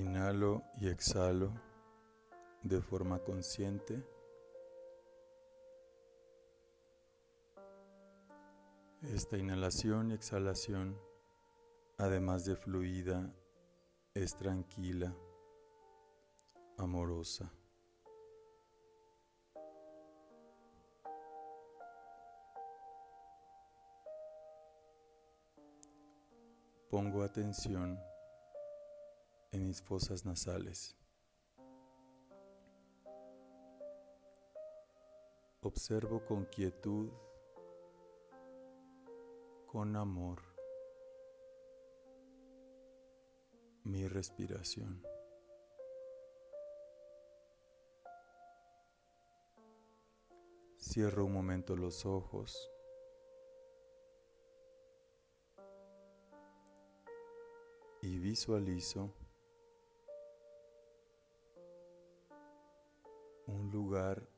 Inhalo y exhalo de forma consciente. Esta inhalación y exhalación, además de fluida, es tranquila, amorosa. Pongo atención en mis fosas nasales. Observo con quietud, con amor, mi respiración. Cierro un momento los ojos. Y visualizo lugar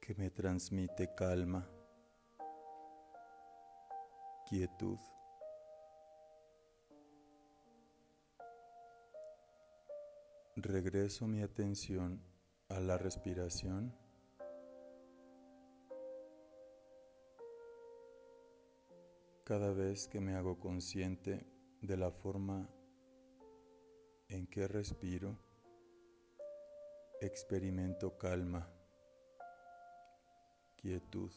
que me transmite calma, quietud. Regreso mi atención a la respiración. Cada vez que me hago consciente de la forma en que respiro, experimento calma quietud,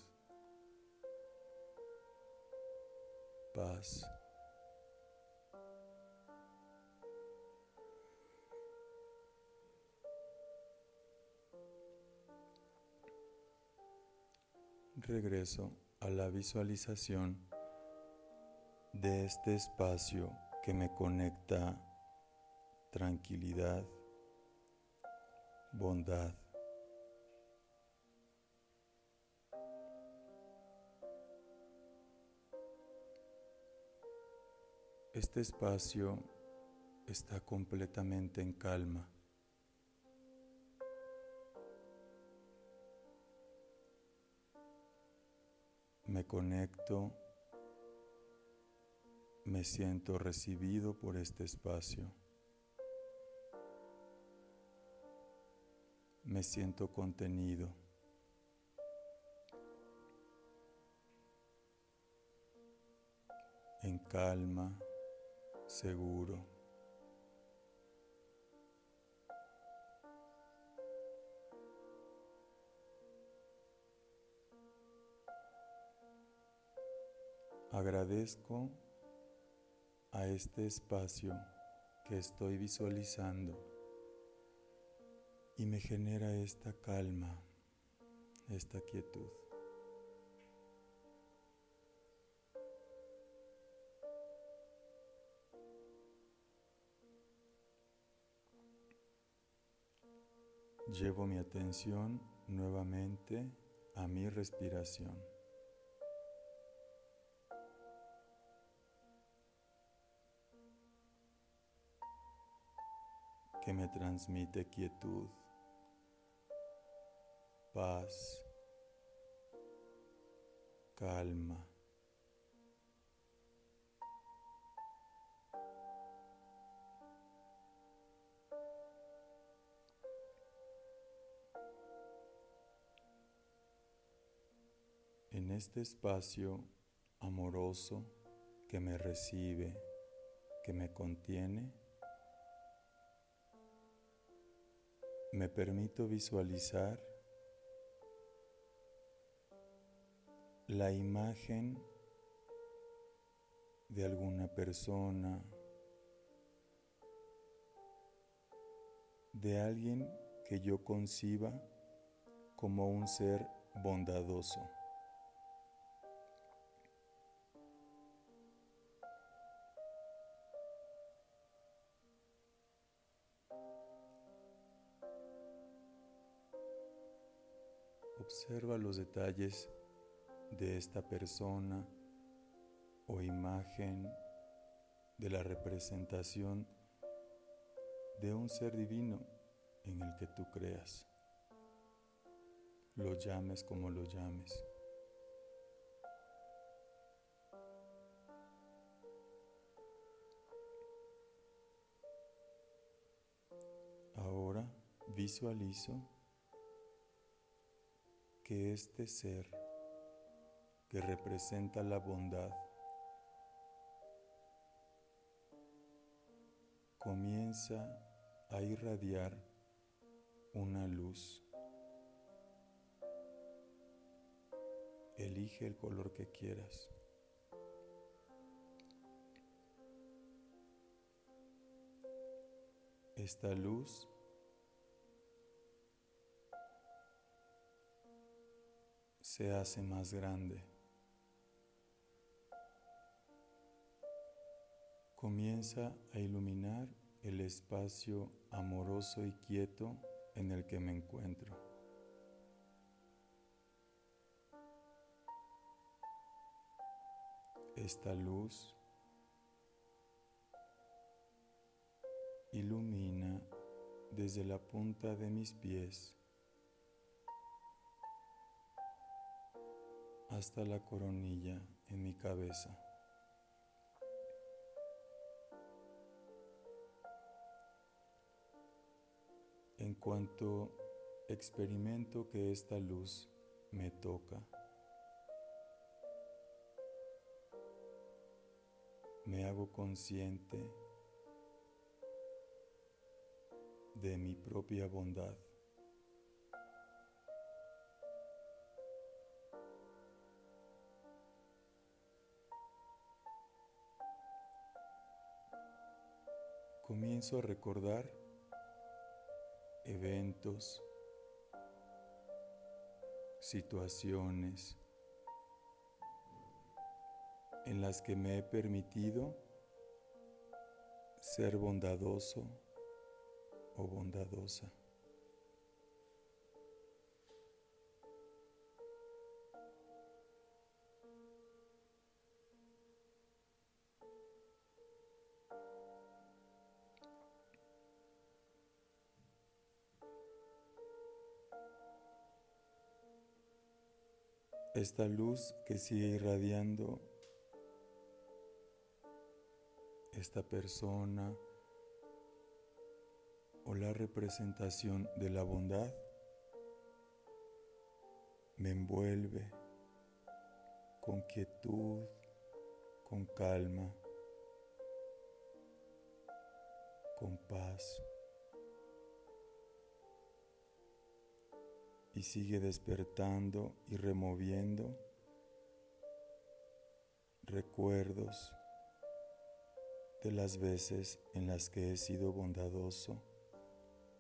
paz. Regreso a la visualización de este espacio que me conecta tranquilidad, bondad. Este espacio está completamente en calma. Me conecto, me siento recibido por este espacio. Me siento contenido. En calma seguro. Agradezco a este espacio que estoy visualizando y me genera esta calma, esta quietud. Llevo mi atención nuevamente a mi respiración. que me transmite quietud, paz, calma. en este espacio amoroso que me recibe, que me contiene, me permito visualizar la imagen de alguna persona, de alguien que yo conciba como un ser bondadoso. Observa los detalles de esta persona o imagen de la representación de un ser divino en el que tú creas. Lo llames como lo llames. Ahora visualizo que este ser que representa la bondad comienza a irradiar una luz. Elige el color que quieras. Esta luz se hace más grande. Comienza a iluminar el espacio amoroso y quieto en el que me encuentro. Esta luz ilumina desde la punta de mis pies hasta la coronilla en mi cabeza. En cuanto experimento que esta luz me toca, me hago consciente de mi propia bondad. Comienzo a recordar eventos, situaciones en las que me he permitido ser bondadoso o bondadosa. Esta luz que sigue irradiando esta persona o la representación de la bondad me envuelve con quietud, con calma, con paz. Y sigue despertando y removiendo recuerdos de las veces en las que he sido bondadoso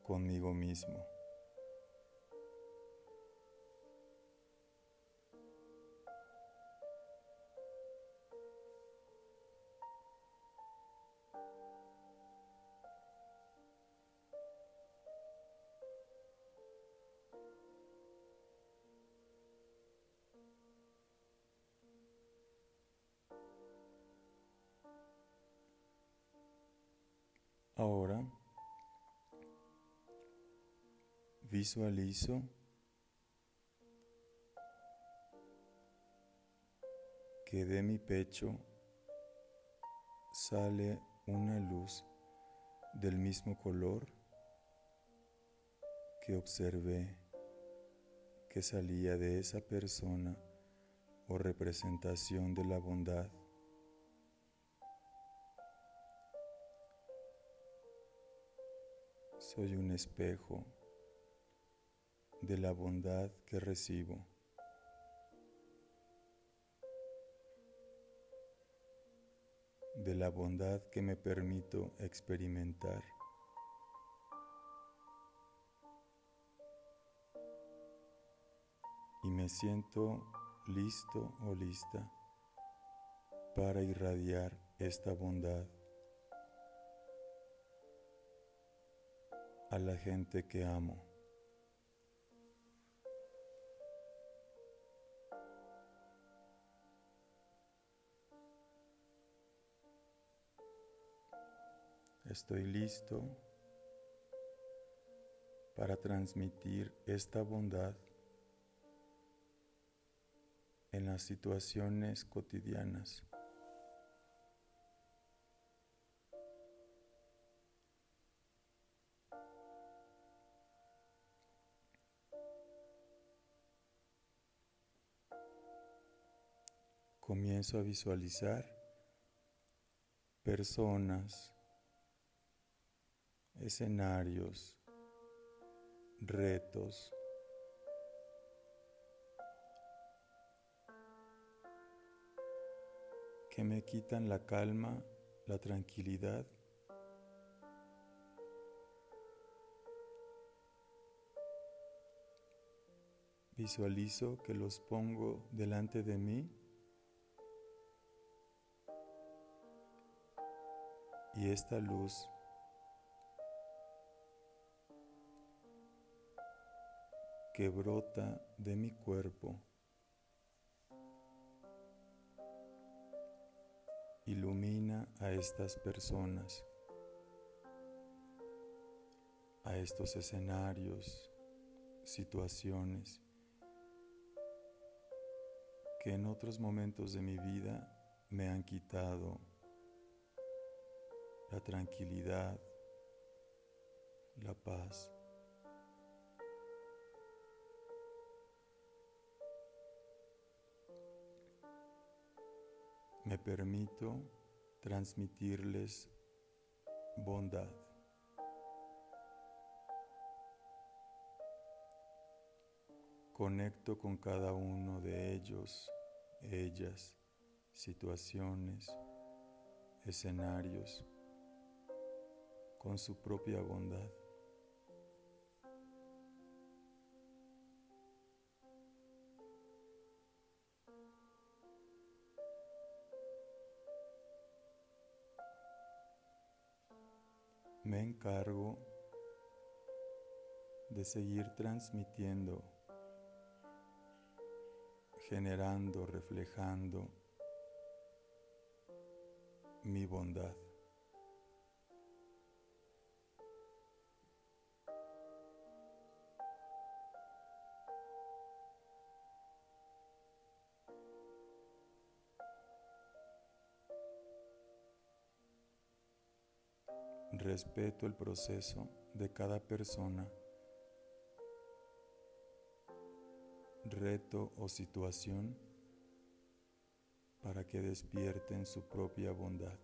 conmigo mismo. Ahora visualizo que de mi pecho sale una luz del mismo color que observé que salía de esa persona o representación de la bondad Soy un espejo de la bondad que recibo. de la bondad que me permito experimentar. Y me siento listo o lista para irradiar esta bondad a la gente que amo. Estoy listo para transmitir esta bondad en las situaciones cotidianas. Comienzo a visualizar personas, escenarios, retos, que me quitan la calma, la tranquilidad Visualizo que los pongo delante de mí y esta luz que brota de mi cuerpo ilumina a estas personas, a estos escenarios, situaciones que en otros momentos de mi vida me han quitado la tranquilidad, la paz. Me permito transmitirles bondad. Conecto con cada uno de ellos ellas, situaciones, escenarios, con su propia bondad. Me encargo de seguir transmitiendo generando, reflejando mi bondad. Respeto el proceso de cada persona reto o situación para que despierten su propia bondad.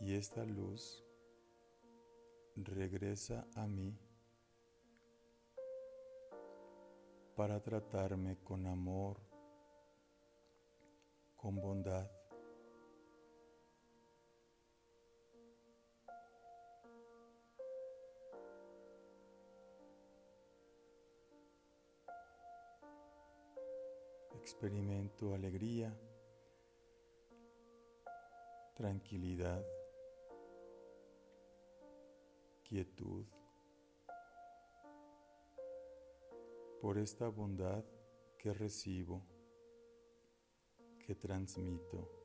Y esta luz regresa a mí para tratarme con amor, con bondad experimento alegría, tranquilidad, quietud, por esta bondad que recibo, que transmito.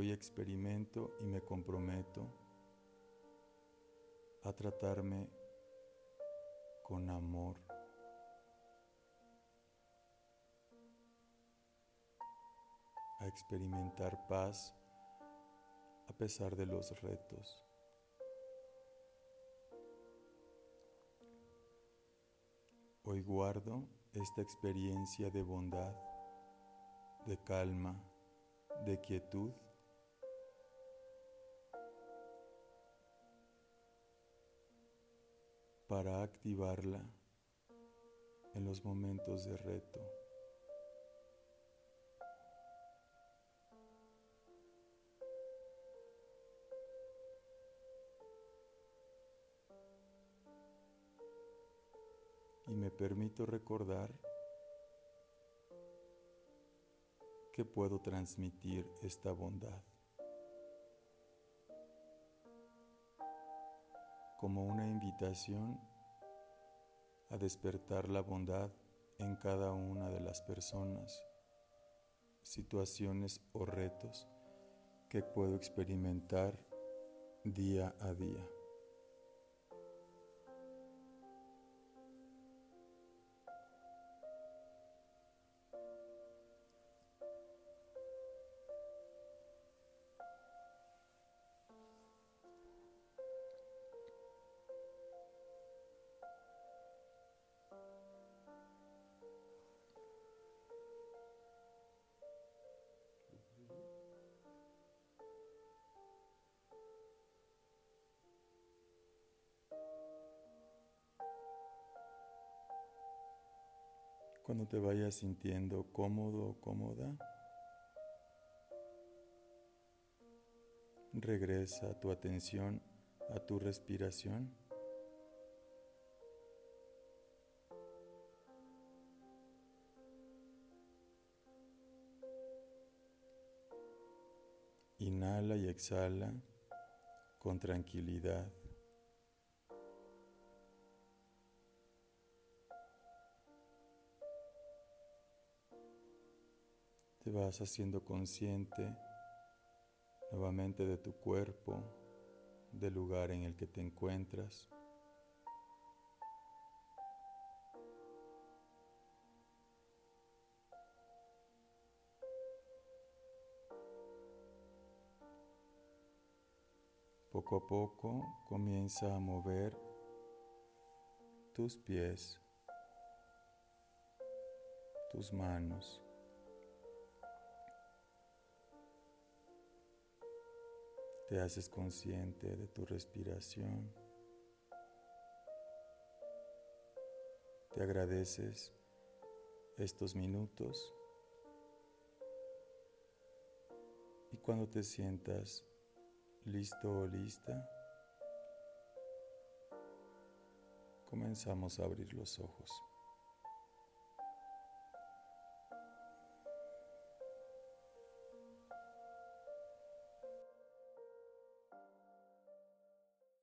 Hoy experimento y me comprometo a tratarme con amor. a experimentar paz a pesar de los retos. Hoy guardo esta experiencia de bondad, de calma, de quietud para activarla en los momentos de reto. Y me permito recordar que puedo transmitir esta bondad. Como una invitación a despertar la bondad en cada una de las personas, situaciones o retos que puedo experimentar día a día. Cuando te vayas sintiendo cómodo o cómoda, regresa tu atención a tu respiración. Inhala y exhala con tranquilidad. Te vas haciendo consciente nuevamente de tu cuerpo, del lugar en el que te encuentras. Poco a poco comienza a mover tus pies, tus manos. Te haces consciente de tu respiración. Te agradeces estos minutos y cuando te sientas listo o lista, comenzamos a abrir los ojos.